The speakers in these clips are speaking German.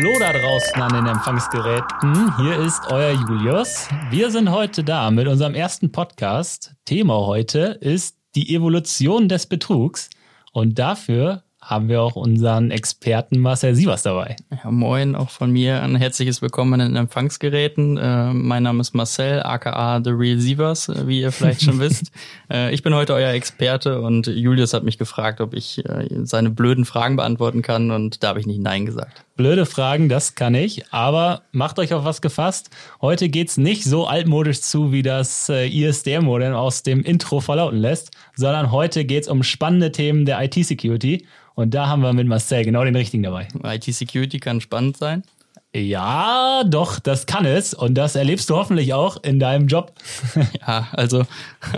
Hallo da draußen an den Empfangsgeräten. Hier ist euer Julius. Wir sind heute da mit unserem ersten Podcast. Thema heute ist die Evolution des Betrugs. Und dafür haben wir auch unseren Experten Marcel Sievers dabei. Ja, moin, auch von mir ein herzliches Willkommen in den Empfangsgeräten. Äh, mein Name ist Marcel, aka The Real Sievers, äh, wie ihr vielleicht schon wisst. Äh, ich bin heute euer Experte und Julius hat mich gefragt, ob ich äh, seine blöden Fragen beantworten kann und da habe ich nicht Nein gesagt. Blöde Fragen, das kann ich, aber macht euch auf was gefasst. Heute geht's nicht so altmodisch zu, wie das äh, ISDR-Modem aus dem Intro verlauten lässt, sondern heute geht's um spannende Themen der IT-Security. Und da haben wir mit Marcel genau den richtigen dabei. IT-Security kann spannend sein. Ja, doch, das kann es. Und das erlebst du hoffentlich auch in deinem Job. ja, also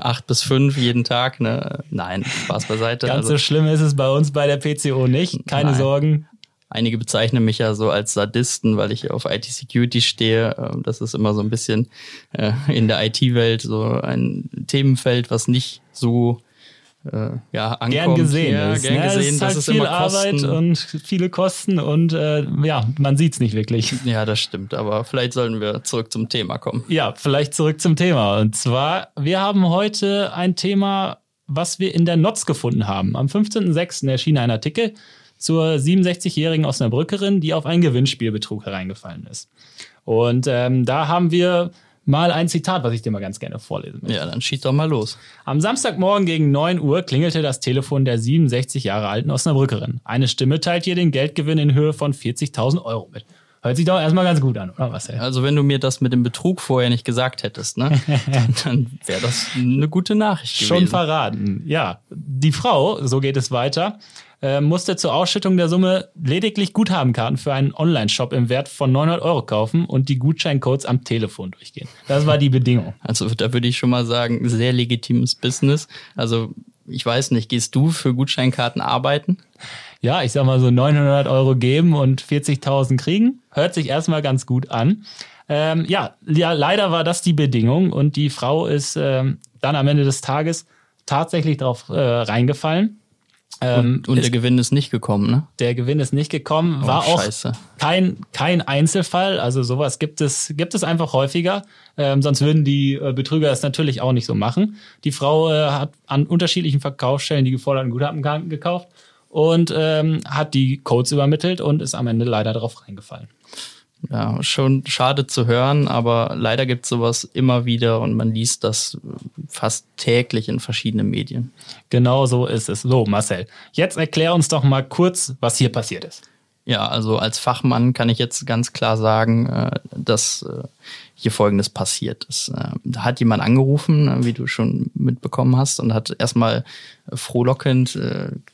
acht bis fünf jeden Tag. Ne? Nein, Spaß beiseite. Ganz also, so schlimm ist es bei uns bei der PCO nicht. Keine Nein. Sorgen. Einige bezeichnen mich ja so als Sadisten, weil ich auf IT-Security stehe. Ähm, Das ist immer so ein bisschen äh, in der IT-Welt so ein Themenfeld, was nicht so äh, ja, ankommt. Gern gesehen ja, ist. Gern ne? gesehen, es ist das halt ist viel Arbeit und viele Kosten und äh, ja, man sieht's nicht wirklich. ja, das stimmt. Aber vielleicht sollten wir zurück zum Thema kommen. Ja, vielleicht zurück zum Thema. Und zwar, wir haben heute ein Thema, was wir in der Notz gefunden haben. Am 15.06. erschien ein Artikel zur 67-jährigen Osnabrückerin, die auf einen Gewinnspielbetrug hereingefallen ist. Und ähm, da haben wir mal ein Zitat, was ich dir mal ganz gerne vorlesen möchte. Ja, dann schieß doch mal los. Am Samstagmorgen gegen 9 Uhr klingelte das Telefon der 67 Jahre alten Osnabrückerin. Eine Stimme teilt ihr den Geldgewinn in Höhe von 40.000 Euro mit. Hört sich doch erstmal ganz gut an, oder was? Also wenn du mir das mit dem Betrug vorher nicht gesagt hättest, ne, dann, dann wäre das eine gute Nachricht gewesen. Schon verraten, ja. Die Frau, so geht es weiter, äh, musste zur Ausschüttung der Summe lediglich Guthabenkarten für einen Online-Shop im Wert von 900 Euro kaufen und die Gutscheincodes am Telefon durchgehen. Das war die Bedingung. Also da würde ich schon mal sagen, sehr legitimes Business. Also ich weiß nicht, gehst du für Gutscheinkarten arbeiten? Ja, ich sag mal so 900 Euro geben und 40.000 kriegen. Hört sich erstmal ganz gut an. Ähm, ja, ja, leider war das die Bedingung und die Frau ist ähm, dann am Ende des Tages tatsächlich drauf äh, reingefallen. Ähm, Und, und ist, der Gewinn ist nicht gekommen, ne? der Gewinn ist nicht gekommen, war Oh, auch kein, kein Einzelfall. Also sowas gibt es, gibt es einfach häufiger. Ähm, sonst würden die äh, Betrüger es natürlich auch nicht so machen. Die Frau äh, hat an unterschiedlichen Verkaufsstellen die geforderten Guthabenkarten gekauft und ähm, hat die Codes übermittelt und ist am Ende leider darauf reingefallen. Ja, schon schade zu hören, aber leider gibt es sowas immer wieder und man liest das fast täglich in verschiedenen Medien. Genau so ist es. So, Marcel, jetzt erklär uns doch mal kurz, was hier passiert ist. Ja, also als Fachmann kann ich jetzt ganz klar sagen, äh, dass äh, hier Folgendes passiert ist. Äh, Da hat jemand angerufen, äh, wie du schon mitbekommen hast, und hat erstmal frohlockend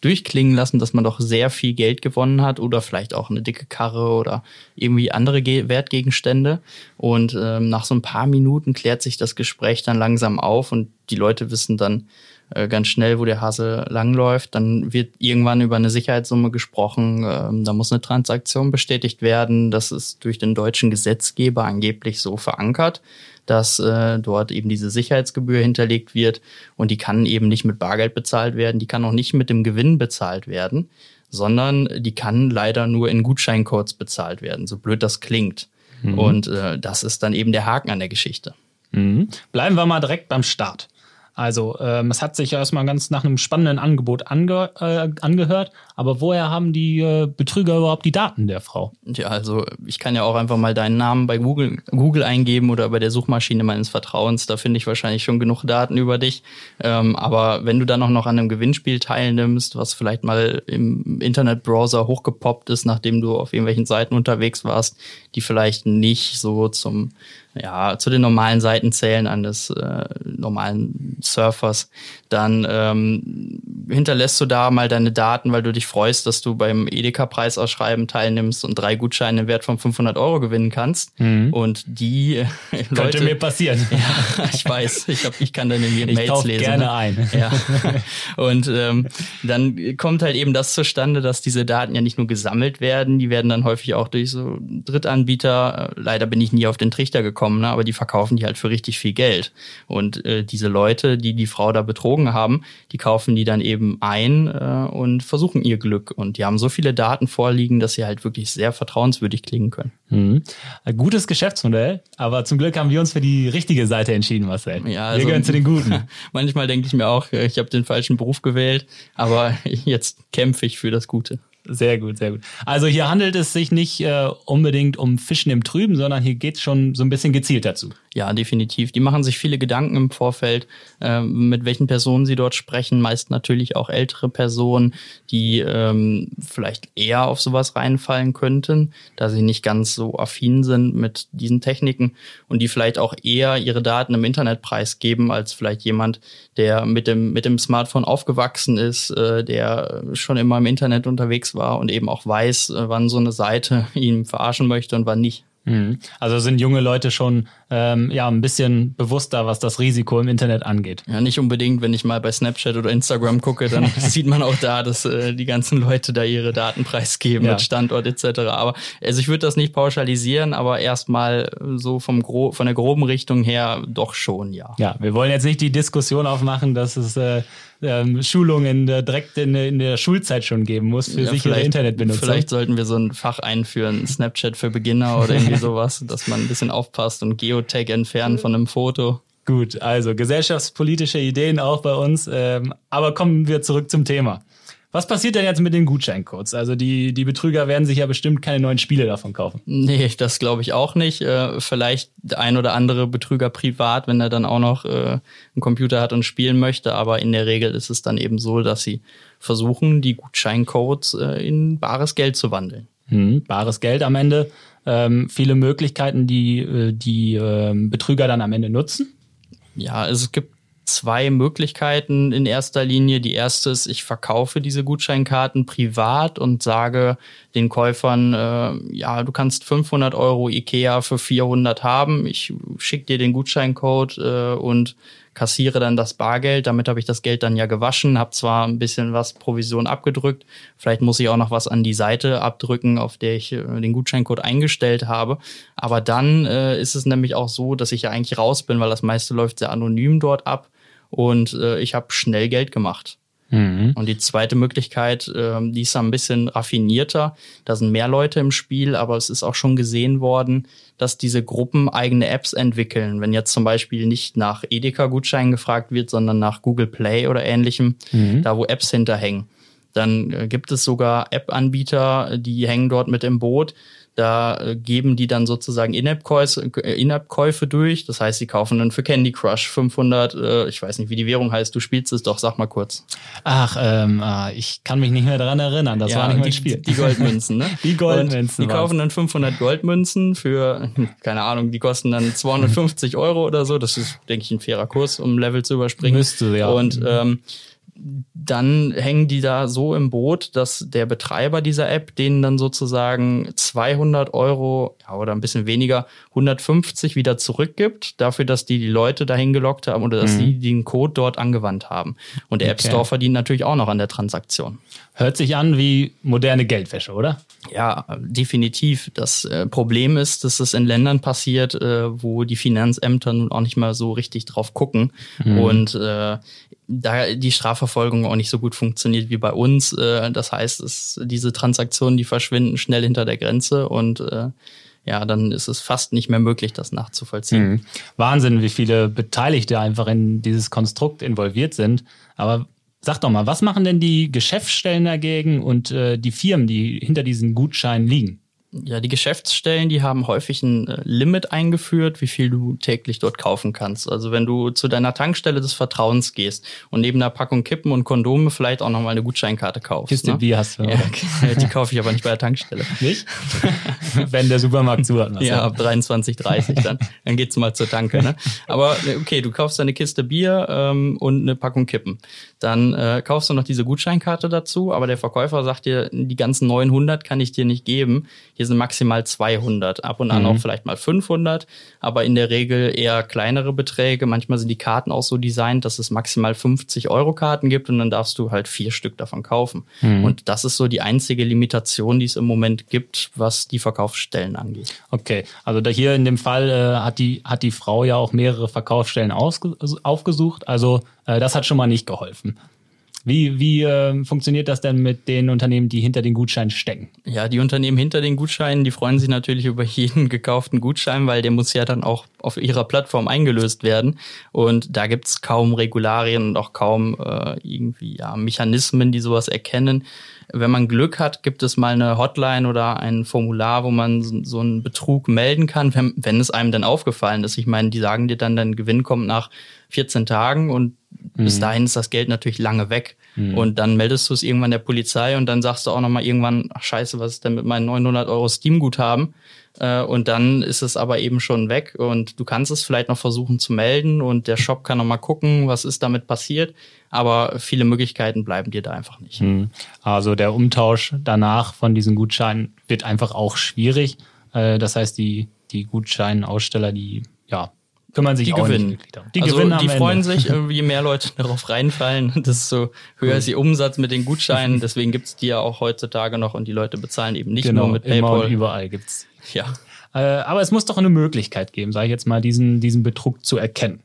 durchklingen lassen, dass man doch sehr viel Geld gewonnen hat oder vielleicht auch eine dicke Karre oder irgendwie andere Ge Wertgegenstände. Und ähm, nach so ein paar Minuten klärt sich das Gespräch dann langsam auf und die Leute wissen dann, äh, ganz schnell, wo der Hase langläuft. Dann wird irgendwann über eine Sicherheitssumme gesprochen. Ähm, da muss eine Transaktion bestätigt werden. Das ist durch den deutschen Gesetzgeber angeblich so verankert, dass äh, dort eben diese Sicherheitsgebühr hinterlegt wird und die kann eben nicht mit Bargeld bezahlt werden. Die kann auch nicht mit dem Gewinn bezahlt werden, sondern die kann leider nur in Gutscheincodes bezahlt werden, so blöd das klingt. Und äh, das ist dann eben der Haken an der Geschichte. Mhm. Bleiben wir mal direkt beim Start. Also, ähm, es hat sich ja erstmal ganz nach einem spannenden Angebot ange äh, angehört, aber woher haben die äh, Betrüger überhaupt die Daten der Frau? Ja, also ich kann ja auch einfach mal deinen Namen bei Google, Google eingeben oder bei der Suchmaschine meines Vertrauens. Da finde ich wahrscheinlich schon genug Daten über dich. Ähm, aber wenn du dann auch noch an einem Gewinnspiel teilnimmst, was vielleicht mal im Internetbrowser hochgepoppt ist, nachdem du auf irgendwelchen Seiten unterwegs warst, die vielleicht nicht so zum ja, zu den normalen Seiten zählen eines äh, normalen Surfers, dann ähm, hinterlässt du da mal deine Daten, weil du dich freust, dass du beim Edeka-Preisausschreiben teilnimmst und drei Gutscheine im Wert von 500 Euro gewinnen kannst. Und die äh, Könnte Leute, mir passieren. ja, ich weiß, ich, hab, ich kann dann in Ich Mails lesen. gerne ne? ein. Ja. Und ähm, dann kommt halt eben das zustande, dass diese Daten ja nicht nur gesammelt werden, die werden dann häufig auch durch so Drittanbieter, äh, leider bin ich nie auf den Trichter gekommen, ne, aber die verkaufen die halt für richtig viel Geld. Und äh, diese Leute, die die Frau da betrogen haben, die kaufen die dann eben eben ein äh, und versuchen ihr Glück. Und die haben so viele Daten vorliegen, dass sie halt wirklich sehr vertrauenswürdig klingen können. Mhm. Ein gutes Geschäftsmodell, aber zum Glück haben wir uns für die richtige Seite entschieden, Marcel. Ja, also, wir gehören zu den Guten. Manchmal denke ich mir auch, ich habe den falschen Beruf gewählt, aber jetzt kämpfe ich für das Gute. Sehr gut, sehr gut. Also hier handelt es sich nicht äh, unbedingt um Fischen im Trüben, sondern hier geht es schon so ein bisschen gezielt dazu. Ja, definitiv. Die machen sich viele Gedanken im Vorfeld, äh, mit welchen Personen sie dort sprechen. Meist natürlich auch ältere Personen, die ähm, vielleicht eher auf sowas reinfallen könnten, da sie nicht ganz so affin sind mit diesen Techniken und die vielleicht auch eher ihre Daten im Internet preisgeben, als vielleicht jemand, der mit dem, mit dem Smartphone aufgewachsen ist, äh, der schon immer im Internet unterwegs war und eben auch weiß, äh, wann so eine Seite ihn verarschen möchte und wann nicht. Mhm. Also sind junge Leute schon ähm, ja ein bisschen bewusster, was das Risiko im Internet angeht. Ja, nicht unbedingt. Wenn ich mal bei Snapchat oder Instagram gucke, dann sieht man auch da, dass äh, die ganzen Leute da ihre Daten preisgeben ja. mit Standort etc. Aber also ich würde das nicht pauschalisieren, aber erstmal so vom Gro von der groben Richtung her doch schon, ja. Ja, wir wollen jetzt nicht die Diskussion aufmachen, dass es äh, ähm, Schulungen äh, direkt in, in, der Schulzeit schon geben muss für ja, sichere Internetbenutzung. Vielleicht sollten wir so ein Fach einführen, Snapchat für Beginner oder irgendwie sowas, dass man ein bisschen aufpasst und Geotag entfernen von einem Foto. Gut, also gesellschaftspolitische Ideen auch bei uns. Ähm, aber kommen wir zurück zum Thema. Was passiert denn jetzt mit den Gutscheincodes? Also die, die Betrüger werden sich ja bestimmt keine neuen Spiele davon kaufen. Nee, das glaube ich auch nicht. Äh, vielleicht ein oder andere Betrüger privat, wenn er dann auch noch äh, einen Computer hat und spielen möchte. Aber in der Regel ist es dann eben so, dass sie versuchen, die Gutscheincodes äh, in bares Geld zu wandeln. Hm, bares Geld am Ende. Ähm, viele Möglichkeiten, die äh, die äh, Betrüger dann am Ende nutzen. Ja, es gibt zwei Möglichkeiten in erster Linie. Die erste ist, ich verkaufe diese Gutscheinkarten privat und sage den Käufern, äh, ja, du kannst 500 Euro Ikea für 400 haben. Ich schicke dir den Gutscheincode äh, und kassiere dann das Bargeld. Damit habe ich das Geld dann ja gewaschen, habe zwar ein bisschen was Provision abgedrückt, vielleicht muss ich auch noch was an die Seite abdrücken, auf der ich äh, den Gutscheincode eingestellt habe. Aber dann äh, ist es nämlich auch so, dass ich ja eigentlich raus bin, weil das meiste läuft sehr anonym dort ab und äh, ich habe schnell Geld gemacht. Mhm. Und die zweite Möglichkeit, äh, die ist ein bisschen raffinierter. Da sind mehr Leute im Spiel, aber es ist auch schon gesehen worden, dass diese Gruppen eigene Apps entwickeln. Wenn jetzt zum Beispiel nicht nach Edeka-Gutscheinen gefragt wird, sondern nach Google Play oder ähnlichem, mhm. da wo Apps hinterhängen. Dann äh, gibt es sogar App-Anbieter, die hängen dort mit im Boot, da äh, geben die dann sozusagen In-App-Käufe äh, In durch. Das heißt, sie kaufen dann für Candy Crush 500, äh, ich weiß nicht, wie die Währung heißt. Du spielst es doch, sag mal kurz. Ach, ähm, ah, ich kann mich nicht mehr daran erinnern. Das ja, war nicht mein die, Spiel. Die Goldmünzen, ne? Die Goldmünzen. Und die kaufen dann 500 Goldmünzen für, keine Ahnung, die kosten dann 250 Euro oder so. Das ist, denke ich, ein fairer Kurs, um Level zu überspringen. Müsste, ja. Und ähm, dann hängen die da so im Boot, dass der Betreiber dieser App denen dann sozusagen 200 Euro ja, oder ein bisschen weniger 150 wieder zurückgibt, dafür, dass die die Leute dahin gelockt haben oder dass mhm. die den Code dort angewandt haben. Und der okay. App Store verdient natürlich auch noch an der Transaktion. Hört sich an wie moderne Geldwäsche, oder? Ja, definitiv. Das äh, Problem ist, dass es in Ländern passiert, äh, wo die Finanzämter nun auch nicht mal so richtig drauf gucken. Mhm. Und äh, da die Strafverfolgung auch nicht so gut funktioniert wie bei uns. Äh, das heißt, es, diese Transaktionen, die verschwinden schnell hinter der Grenze und äh, ja, dann ist es fast nicht mehr möglich, das nachzuvollziehen. Mhm. Wahnsinn, wie viele Beteiligte einfach in dieses Konstrukt involviert sind. Aber sag doch mal, was machen denn die Geschäftsstellen dagegen und äh, die Firmen, die hinter diesen Gutscheinen liegen? Ja, die Geschäftsstellen, die haben häufig ein äh, Limit eingeführt, wie viel du täglich dort kaufen kannst. Also wenn du zu deiner Tankstelle des Vertrauens gehst und neben einer Packung Kippen und Kondome vielleicht auch nochmal eine Gutscheinkarte kaufst. Kiste ne? Bier hast du. Ja, die kaufe ich aber nicht bei der Tankstelle. Nicht? wenn der Supermarkt zu hat. Ja, ab 23,30 dann. Dann geht's mal zur Tanke. Ne? Aber äh, okay, du kaufst eine Kiste Bier ähm, und eine Packung Kippen. Dann äh, kaufst du noch diese Gutscheinkarte dazu, aber der Verkäufer sagt dir, die ganzen 900 kann ich dir nicht geben. Hier sind maximal 200, ab und an mhm. auch vielleicht mal 500, aber in der Regel eher kleinere Beträge. Manchmal sind die Karten auch so designt, dass es maximal 50 Euro Karten gibt und dann darfst du halt vier Stück davon kaufen. Mhm. Und das ist so die einzige Limitation, die es im Moment gibt, was die Verkaufsstellen angeht. Okay, also da hier in dem Fall äh, hat die hat die Frau ja auch mehrere Verkaufsstellen aufgesucht, also äh, das hat schon mal nicht geholfen. Wie, wie äh, funktioniert das denn mit den Unternehmen, die hinter den Gutscheinen stecken? Ja, die Unternehmen hinter den Gutscheinen, die freuen sich natürlich über jeden gekauften Gutschein, weil der muss ja dann auch auf ihrer Plattform eingelöst werden. Und da gibt's kaum Regularien und auch kaum äh, irgendwie ja, Mechanismen, die sowas erkennen. Wenn man Glück hat, gibt es mal eine Hotline oder ein Formular, wo man so einen Betrug melden kann, wenn, wenn es einem dann aufgefallen ist. Ich meine, die sagen dir dann, dein Gewinn kommt nach 14 Tagen und mhm. bis dahin ist das Geld natürlich lange weg. Mhm. Und dann meldest du es irgendwann der Polizei und dann sagst du auch nochmal irgendwann, ach scheiße, was ist denn mit meinen 900 Euro Steam-Guthaben? Äh, und dann ist es aber eben schon weg und du kannst es vielleicht noch versuchen zu melden und der Shop kann noch mal gucken, was ist damit passiert. Aber viele Möglichkeiten bleiben dir da einfach nicht. Hm. Also der Umtausch danach von diesen Gutscheinen wird einfach auch schwierig. Äh, das heißt, die, die Gutscheinaussteller, die ja, kümmern sich die auch gewinnen. nicht Die also gewinnen die freuen Ende. sich, je mehr Leute darauf reinfallen, desto höher ist ihr Umsatz mit den Gutscheinen. Deswegen gibt's die ja auch heutzutage noch und die Leute bezahlen eben nicht genau, nur mit PayPal. Immer überall gibt's ja. Äh, aber es muss doch eine Möglichkeit geben, sage ich jetzt mal, diesen, diesen Betrug zu erkennen.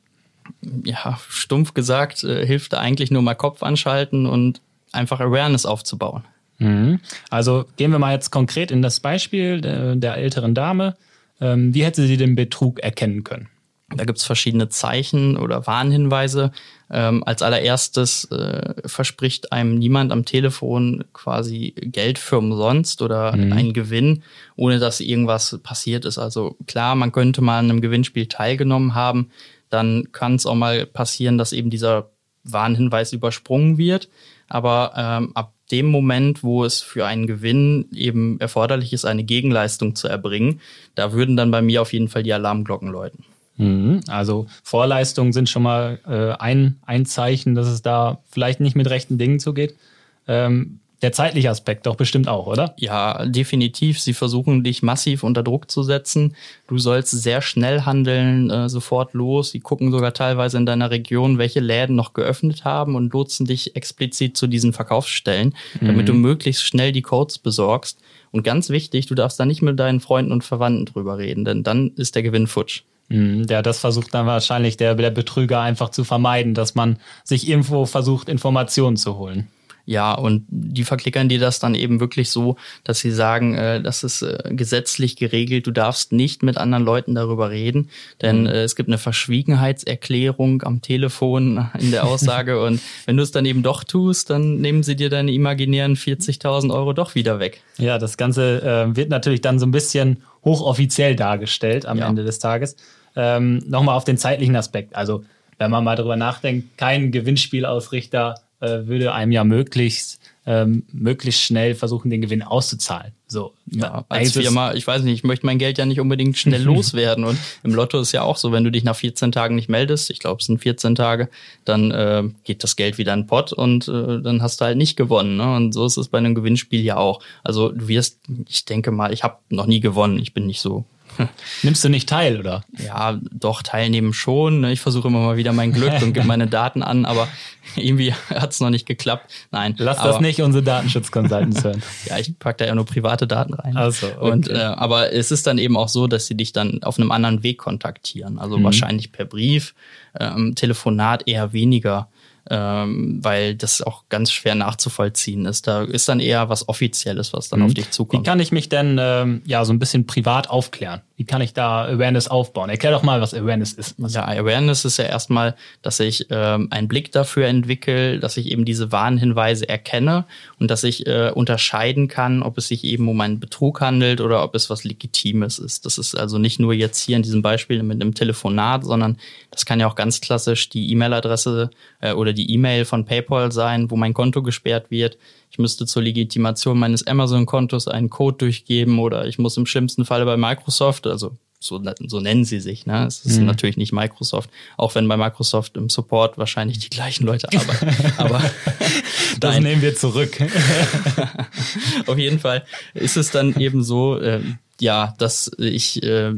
Ja, stumpf gesagt, äh, hilft da eigentlich nur mal Kopf anschalten und einfach Awareness aufzubauen. Mhm. Also gehen wir mal jetzt konkret in das Beispiel der, der älteren Dame. Ähm, wie hätte sie den Betrug erkennen können? Da gibt's verschiedene Zeichen oder Warnhinweise. Ähm, als allererstes äh, verspricht einem niemand am Telefon quasi Geld für umsonst oder mhm. einen Gewinn, ohne dass irgendwas passiert ist. Also klar, man könnte mal an einem Gewinnspiel teilgenommen haben, dann kann es auch mal passieren, dass eben dieser Warnhinweis übersprungen wird. Aber ähm, ab dem Moment, wo es für einen Gewinn eben erforderlich ist, eine Gegenleistung zu erbringen, da würden dann bei mir auf jeden Fall die Alarmglocken läuten. Mhm. Also Vorleistungen sind schon mal äh, ein, ein Zeichen, dass es da vielleicht nicht mit rechten Dingen zugeht. Ähm, der zeitliche Aspekt doch bestimmt auch, oder? Ja, definitiv. Sie versuchen dich massiv unter Druck zu setzen. Du sollst sehr schnell handeln, äh, sofort los. Sie gucken sogar teilweise in deiner Region, welche Läden noch geöffnet haben und lotsen dich explizit zu diesen Verkaufsstellen, mhm. damit du möglichst schnell die Codes besorgst. Und ganz wichtig, du darfst da nicht mit deinen Freunden und Verwandten drüber reden, denn dann ist der Gewinn futsch. Mhm, ja, das versucht dann wahrscheinlich der, der Betrüger einfach zu vermeiden, dass man sich irgendwo versucht, Informationen zu holen. Ja, und die verklickern dir das dann eben wirklich so, dass sie sagen, äh, das ist äh, gesetzlich geregelt, du darfst nicht mit anderen Leuten darüber reden, denn mhm. äh, es gibt eine Verschwiegenheitserklärung am Telefon in der Aussage und wenn du es dann eben doch tust, dann nehmen sie dir deine imaginären 40.000 Euro doch wieder weg. Ja, das Ganze äh, wird natürlich dann so ein bisschen hochoffiziell dargestellt am ja. Ende des Tages. Ähm, Nochmal auf den zeitlichen Aspekt. Also, wenn man mal darüber nachdenkt, kein Gewinnspielausrichter äh, würde einem ja möglichst ähm, möglichst schnell versuchen, den Gewinn auszuzahlen. So, ja, als Firma, ich weiß nicht, ich möchte mein Geld ja nicht unbedingt schnell loswerden. Und im Lotto ist ja auch so, wenn du dich nach 14 Tagen nicht meldest, ich glaube, es sind 14 Tage, dann äh, geht das Geld wieder in den Pott und äh, dann hast du halt nicht gewonnen. Ne? Und so ist es bei einem Gewinnspiel ja auch. Also du wirst, ich denke mal, ich habe noch nie gewonnen, ich bin nicht so Nimmst du nicht teil, oder? Ja, doch, teilnehmen schon. Ne? Ich versuche immer mal wieder mein Glück und gebe meine Daten an, aber irgendwie hat es noch nicht geklappt. Nein. Lass aber, das nicht unsere Datenschutzconsultants hören. ja, ich pack da ja nur private Daten rein. Also, okay. und, äh, aber es ist dann eben auch so, dass sie dich dann auf einem anderen Weg kontaktieren. Also mhm. wahrscheinlich per Brief, ähm, Telefonat eher weniger ähm, weil das auch ganz schwer nachzuvollziehen ist. Da ist dann eher was Offizielles, was dann mhm. auf dich zukommt. Wie kann ich mich denn ähm, ja so ein bisschen privat aufklären? Wie kann ich da Awareness aufbauen? Erklär doch mal, was Awareness ist. Was ja, Awareness ist ja erstmal, dass ich ähm, einen Blick dafür entwickle, dass ich eben diese Warnhinweise erkenne und dass ich äh, unterscheiden kann, ob es sich eben um einen Betrug handelt oder ob es was Legitimes ist. Das ist also nicht nur jetzt hier in diesem Beispiel mit einem Telefonat, sondern das kann ja auch ganz klassisch die E-Mail-Adresse äh, oder die E-Mail von PayPal sein, wo mein Konto gesperrt wird. Ich müsste zur Legitimation meines Amazon-Kontos einen Code durchgeben oder ich muss im schlimmsten Falle bei Microsoft, also so, so nennen sie sich. Ne? Es ist mhm. natürlich nicht Microsoft, auch wenn bei Microsoft im Support wahrscheinlich die gleichen Leute arbeiten. Aber das nehmen wir zurück. Auf jeden Fall ist es dann eben so, äh, ja, dass ich äh,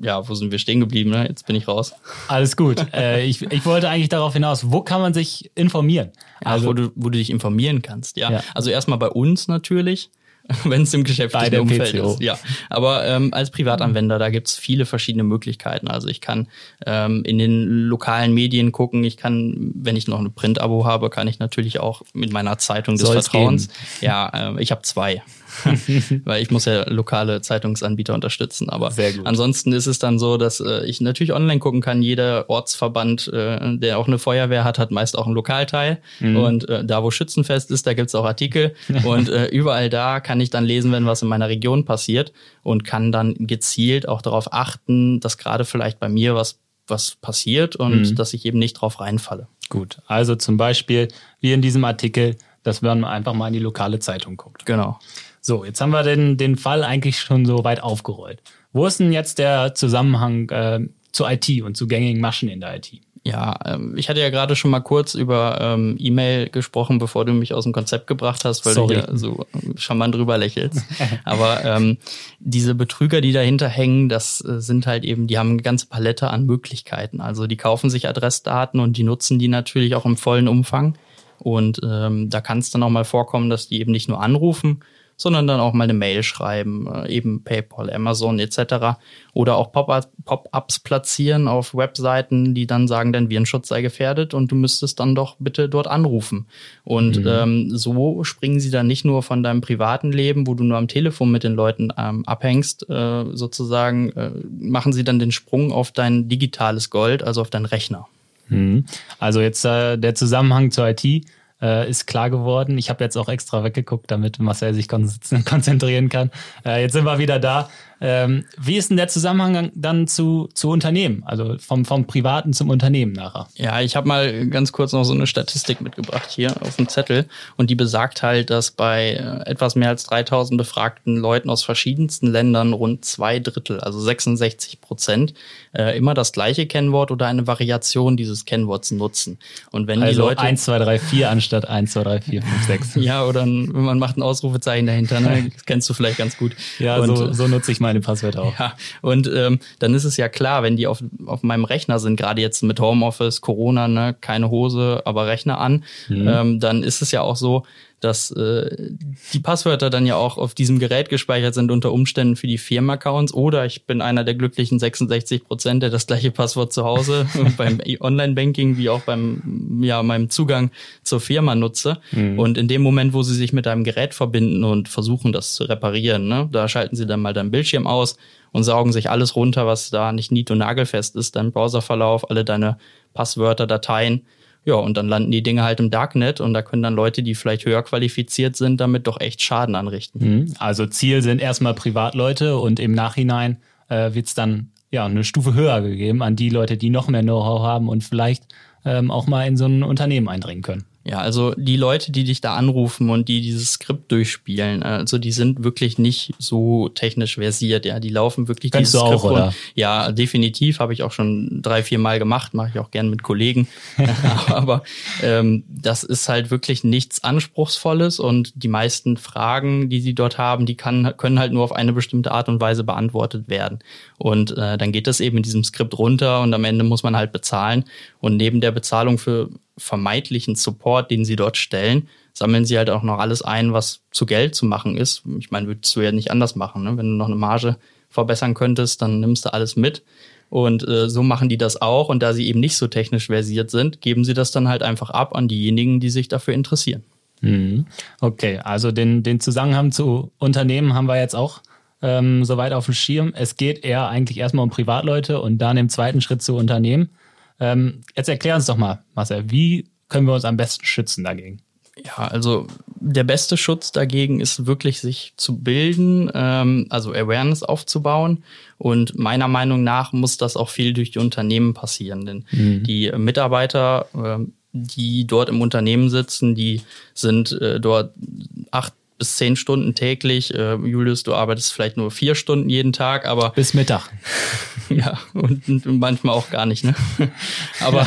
ja, wo sind wir stehen geblieben? Ne? Jetzt bin ich raus. Alles gut. äh, ich, ich wollte eigentlich darauf hinaus, wo kann man sich informieren? Also, Ach, wo, du, wo du dich informieren kannst, ja. ja. Also erstmal bei uns natürlich. wenn es im geschäftlichen Umfeld PCO. ist. Ja, aber ähm, als Privatanwender, da gibt's viele verschiedene Möglichkeiten. Also ich kann ähm, in den lokalen Medien gucken, ich kann, wenn ich noch ein Print-Abo habe, kann ich natürlich auch mit meiner Zeitung des Soll's Vertrauens. Ja, ähm, ich habe zwei. Weil ich muss ja lokale Zeitungsanbieter unterstützen. Aber ansonsten ist es dann so, dass äh, ich natürlich online gucken kann. Jeder Ortsverband, äh, der auch eine Feuerwehr hat, hat meist auch einen Lokalteil. Mhm. Und äh, da, wo Schützenfest ist, da gibt's auch Artikel. Und äh, überall da kann ich dann lesen, wenn was in meiner Region passiert und kann dann gezielt auch darauf achten, dass gerade vielleicht bei mir was was passiert und Mhm. dass ich eben nicht drauf reinfalle. Gut, also zum Beispiel, wie in diesem Artikel, dass man einfach mal in die lokale Zeitung guckt. Genau. So, jetzt haben wir den, den Fall eigentlich schon so weit aufgerollt. Wo ist denn jetzt der Zusammenhang äh, zu IT und zu gängigen Maschen in der IT? Ja, ähm, ich hatte ja gerade schon mal kurz über ähm, E-Mail gesprochen, bevor du mich aus dem Konzept gebracht hast, weil Sorry. du hier so charmant drüber lächelst. Aber ähm, diese Betrüger, die dahinter hängen, das äh, sind halt eben, die haben eine ganze Palette an Möglichkeiten. Also die kaufen sich Adressdaten und die nutzen die natürlich auch im vollen Umfang. Und ähm, da kann es dann auch mal vorkommen, dass die eben nicht nur anrufen, sondern dann auch mal eine Mail schreiben, äh, eben PayPal, Amazon etc. Oder auch Pop- Pop-ups platzieren auf Webseiten, die dann sagen, dein Virenschutz sei gefährdet und du müsstest dann doch bitte dort anrufen. Und ähm, so springen sie dann nicht nur von deinem privaten Leben, wo du nur am Telefon mit den Leuten ähm, abhängst, äh, sozusagen, äh, machen sie dann den Sprung auf dein digitales Gold, also auf deinen Rechner. Mhm. Also jetzt äh, der Zusammenhang zur IT äh, ist klar geworden. Ich habe jetzt auch extra weggeguckt, damit Marcel sich kon konzentrieren kann. Äh, jetzt sind wir wieder da. Ähm, wie ist denn der Zusammenhang dann zu, zu Unternehmen? Also vom, vom Privaten zum Unternehmen nachher. Ja, ich habe mal ganz kurz noch so eine Statistik mitgebracht hier auf dem Zettel und die besagt halt, dass bei äh, etwas mehr als 3000 befragten Leuten aus verschiedensten Ländern rund zwei Drittel, also 66 Prozent, äh, immer das gleiche Kennwort oder eine Variation dieses Kennworts nutzen. Und wenn die Also Leute 1, 2, 3, 4 anstatt 1, 2, 3, 4, 5, 6. ja, oder ein, man macht ein Ausrufezeichen dahinter, ne? das kennst du vielleicht ganz gut. Ja, und, so, so nutze ich meine Passwörter auch. ja, und ähm, dann ist es ja klar, wenn die auf, auf meinem Rechner sind, gerade jetzt mit Homeoffice, Corona, ne, keine Hose, aber Rechner an, ähm, dann ist es ja auch so, dass äh, die Passwörter dann ja auch auf diesem Gerät gespeichert sind, unter Umständen für die Firmenaccounts. Oder ich bin einer der glücklichen 66 Prozent, der das gleiche Passwort zu Hause beim Online-Banking wie auch beim ja, meinem Zugang zur Firma nutze. Und in dem Moment, wo sie sich mit einem Gerät verbinden und versuchen, das zu reparieren, ne, da schalten sie dann mal deinen Bildschirm aus und saugen sich alles runter, was da nicht nied- und nagelfest ist, dein Browserverlauf, alle deine Passwörter, Dateien. Ja, und dann landen die Dinge halt im Darknet und da können dann Leute, die vielleicht höher qualifiziert sind, damit doch echt Schaden anrichten. Mhm. Also Ziel sind erstmal Privatleute und im Nachhinein äh, wird es dann ja eine Stufe höher gegeben an die Leute, die noch mehr Know-how haben und vielleicht ähm, auch mal in so ein Unternehmen eindringen können. Ja, also die Leute, die dich da anrufen und die dieses Skript durchspielen, also die sind wirklich nicht so technisch versiert. Ja, die laufen wirklich Kannst dieses du auch, Skript oder? rund. Ja, definitiv habe ich auch schon drei, vier Mal gemacht, mache ich auch gern mit Kollegen. Aber ähm, das ist halt wirklich nichts Anspruchsvolles und die meisten Fragen, die sie dort haben, die kann, können halt nur auf eine bestimmte Art und Weise beantwortet werden. Und äh, dann geht das eben in diesem Skript runter und am Ende muss man halt bezahlen. Und neben der Bezahlung für vermeintlichen Support, den sie dort stellen, sammeln sie halt auch noch alles ein, was zu Geld zu machen ist. Ich meine, würdest du ja nicht anders machen. Ne? Wenn du noch eine Marge verbessern könntest, dann nimmst du alles mit. Und äh, so machen die das auch. Und da sie eben nicht so technisch versiert sind, geben sie das dann halt einfach ab an diejenigen, die sich dafür interessieren. Mhm. Okay, also den, den Zusammenhang zu Unternehmen haben wir jetzt auch ähm, soweit auf dem Schirm. Es geht eher eigentlich erstmal um Privatleute und dann im zweiten Schritt zu Unternehmen. Ähm, jetzt erklär uns doch mal, Marcel, wie können wir uns am besten schützen dagegen? Ja, also der beste Schutz dagegen ist wirklich, sich zu bilden, ähm, also Awareness aufzubauen. Und meiner Meinung nach muss das auch viel durch die Unternehmen passieren. Denn die äh, Mitarbeiter, ähm, die dort im Unternehmen sitzen, die sind äh, dort acht bis zehn Stunden täglich. Äh, Julius, du arbeitest vielleicht nur vier Stunden jeden Tag, aber Bis Mittag. ja, und, und manchmal auch gar nicht, ne? Aber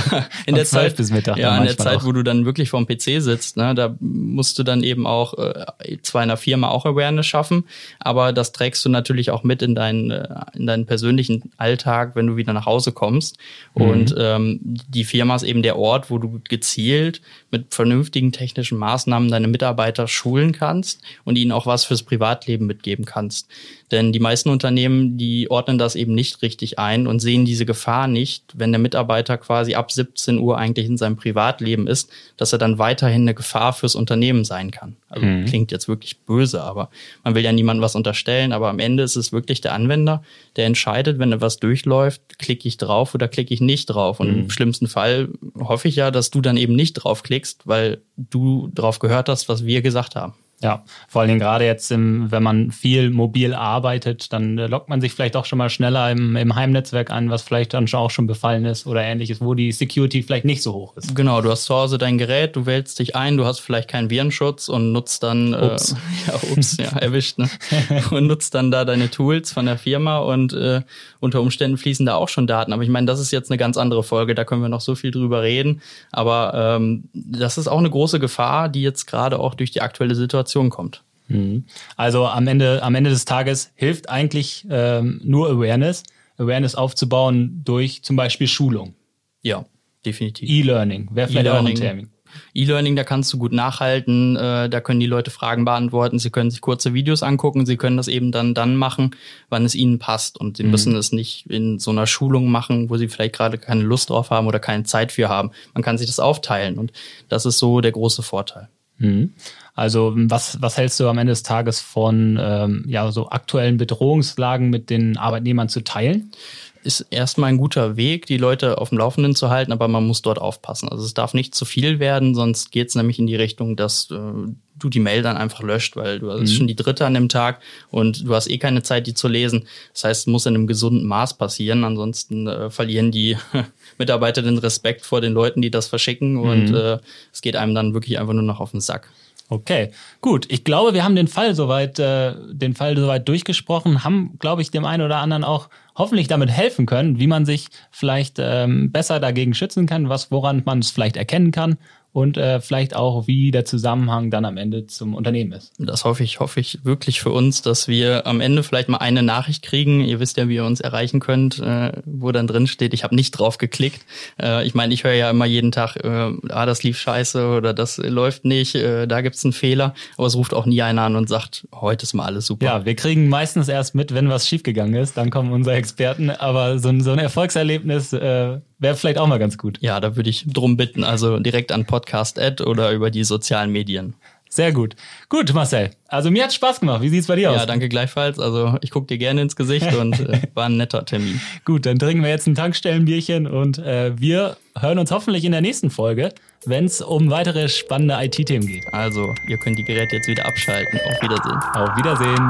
in Von der 12 Zeit, bis Mittag ja, in der Zeit, auch. wo du dann wirklich vorm PC sitzt, ne, da musst du dann eben auch äh, zwar in der Firma auch Awareness schaffen, aber das trägst du natürlich auch mit in deinen, äh, in deinen persönlichen Alltag, wenn du wieder nach Hause kommst. Mhm. Und ähm, die Firma ist eben der Ort, wo du gezielt mit vernünftigen technischen Maßnahmen deine Mitarbeiter schulen kannst und ihnen auch was fürs Privatleben mitgeben kannst. Denn die meisten Unternehmen, die ordnen das eben nicht richtig ein und sehen diese Gefahr nicht, wenn der Mitarbeiter quasi ab 17 Uhr eigentlich in seinem Privatleben ist, dass er dann weiterhin eine Gefahr fürs Unternehmen sein kann. Also mhm. klingt jetzt wirklich böse, aber man will ja niemandem was unterstellen, aber am Ende ist es wirklich der Anwender, der entscheidet, wenn etwas durchläuft, klicke ich drauf oder klicke ich nicht drauf. Und mhm. im schlimmsten Fall hoffe ich ja, dass du dann eben nicht draufklickst, weil du drauf gehört hast, was wir gesagt haben. Ja, vor allen Dingen gerade jetzt, im, wenn man viel mobil arbeitet, dann äh, lockt man sich vielleicht auch schon mal schneller im, im Heimnetzwerk an, was vielleicht dann auch schon befallen ist oder ähnliches, wo die Security vielleicht nicht so hoch ist. Genau, du hast zu Hause dein Gerät, du wählst dich ein, du hast vielleicht keinen Virenschutz und nutzt dann, äh, ups. Äh, ja, ups, ja, erwischt, ne? und nutzt dann da deine Tools von der Firma und äh, unter Umständen fließen da auch schon Daten. Aber ich meine, das ist jetzt eine ganz andere Folge, da können wir noch so viel drüber reden. Aber ähm, das ist auch eine große Gefahr, die jetzt gerade auch durch die aktuelle Situation Situation kommt. Mhm. Also am Ende, am Ende des Tages hilft eigentlich ähm, nur Awareness, Awareness aufzubauen durch zum Beispiel Schulung. Ja, definitiv. E-Learning wäre vielleicht e auch ein Termin. E-Learning, da kannst du gut nachhalten, äh, da können die Leute Fragen beantworten, sie können sich kurze Videos angucken, sie können das eben dann dann machen, wann es ihnen passt und sie mhm. müssen es nicht in so einer Schulung machen, wo sie vielleicht gerade keine Lust drauf haben oder keine Zeit für haben. Man kann sich das aufteilen und das ist so der große Vorteil. Mhm. Also was, was hältst du am Ende des Tages von ähm, ja, so aktuellen Bedrohungslagen mit den Arbeitnehmern zu teilen? Ist erstmal ein guter Weg, die Leute auf dem Laufenden zu halten, aber man muss dort aufpassen. Also es darf nicht zu viel werden, sonst geht es nämlich in die Richtung, dass äh, du die Mail dann einfach löscht, weil du mhm. ist schon die dritte an dem Tag und du hast eh keine Zeit, die zu lesen. Das heißt, es muss in einem gesunden Maß passieren, ansonsten äh, verlieren die Mitarbeiter den Respekt vor den Leuten, die das verschicken und mhm. äh, es geht einem dann wirklich einfach nur noch auf den Sack. Okay, gut. Ich glaube, wir haben den Fall soweit, äh, den Fall soweit durchgesprochen, haben, glaube ich, dem einen oder anderen auch hoffentlich damit helfen können, wie man sich vielleicht ähm, besser dagegen schützen kann, was woran man es vielleicht erkennen kann und äh, vielleicht auch, wie der Zusammenhang dann am Ende zum Unternehmen ist. Das hoffe ich, hoffe ich wirklich für uns, dass wir am Ende vielleicht mal eine Nachricht kriegen. Ihr wisst ja, wie ihr uns erreichen könnt, äh, wo dann drin steht, ich habe nicht drauf geklickt. Äh, ich meine, ich höre ja immer jeden Tag, äh, ah, das lief scheiße oder das läuft nicht, äh, da gibt's einen Fehler. Aber es ruft auch nie einer an und sagt, heute ist mal alles super. Ja, wir kriegen meistens erst mit, wenn was schiefgegangen ist. Dann kommen unsere Experten. Aber so ein, so ein Erfolgserlebnis äh, Wäre vielleicht auch mal ganz gut. Ja, da würde ich drum bitten, also direkt an Podcast-Ad oder über die sozialen Medien. Sehr gut. Gut, Marcel. Also mir hat Spaß gemacht. Wie sieht's bei dir aus? Ja, danke gleichfalls. Also ich gucke dir gerne ins Gesicht und äh, war ein netter Termin. Gut, dann trinken wir jetzt ein Tankstellenbierchen und äh, wir hören uns hoffentlich in der nächsten Folge, wenn es um weitere spannende IT-Themen geht. Also, ihr könnt die Geräte jetzt wieder abschalten. Auf Wiedersehen. Auf Wiedersehen.